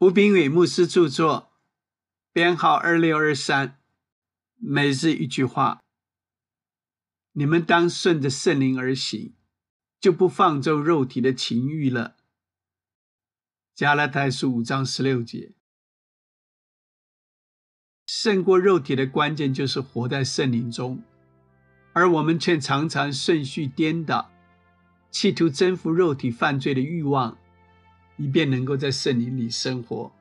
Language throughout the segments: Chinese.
吴炳伟牧师著作，编号二六二三。每日一句话：你们当顺着圣灵而行，就不放纵肉体的情欲了。加拉太书五章十六节。胜过肉体的关键就是活在圣灵中，而我们却常常顺序颠倒，企图征服肉体犯罪的欲望，以便能够在圣灵里生活。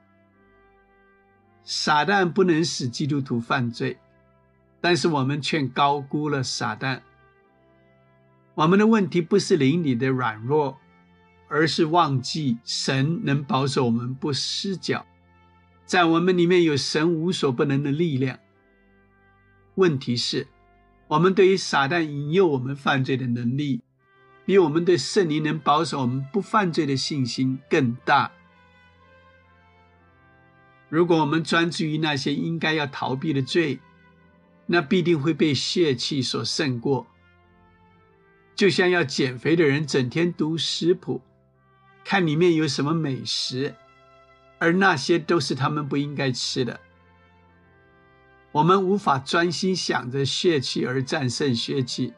撒旦不能使基督徒犯罪。但是我们却高估了撒旦。我们的问题不是灵里的软弱，而是忘记神能保守我们不失脚，在我们里面有神无所不能的力量。问题是，我们对于撒旦引诱我们犯罪的能力，比我们对圣灵能保守我们不犯罪的信心更大。如果我们专注于那些应该要逃避的罪，那必定会被血气所胜过，就像要减肥的人整天读食谱，看里面有什么美食，而那些都是他们不应该吃的。我们无法专心想着血气而战胜血气，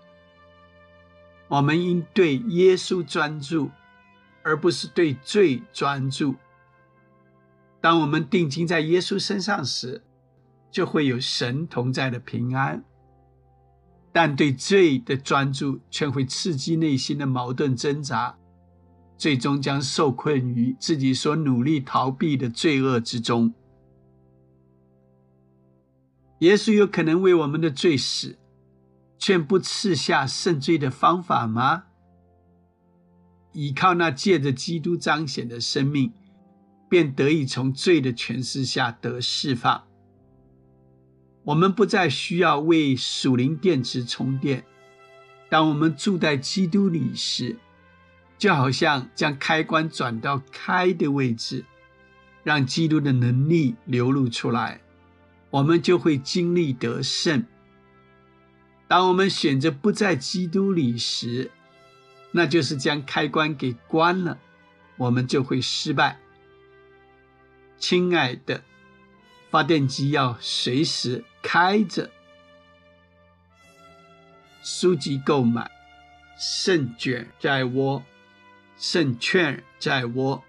我们应对耶稣专注，而不是对罪专注。当我们定睛在耶稣身上时，就会有神同在的平安，但对罪的专注却会刺激内心的矛盾挣扎，最终将受困于自己所努力逃避的罪恶之中。耶稣有可能为我们的罪死，却不赐下圣罪的方法吗？依靠那借着基督彰显的生命，便得以从罪的权势下得释放。我们不再需要为属灵电池充电。当我们住在基督里时，就好像将开关转到开的位置，让基督的能力流露出来，我们就会经历得胜。当我们选择不在基督里时，那就是将开关给关了，我们就会失败。亲爱的，发电机要随时。开着，书籍购买，胜券在握，胜券在握。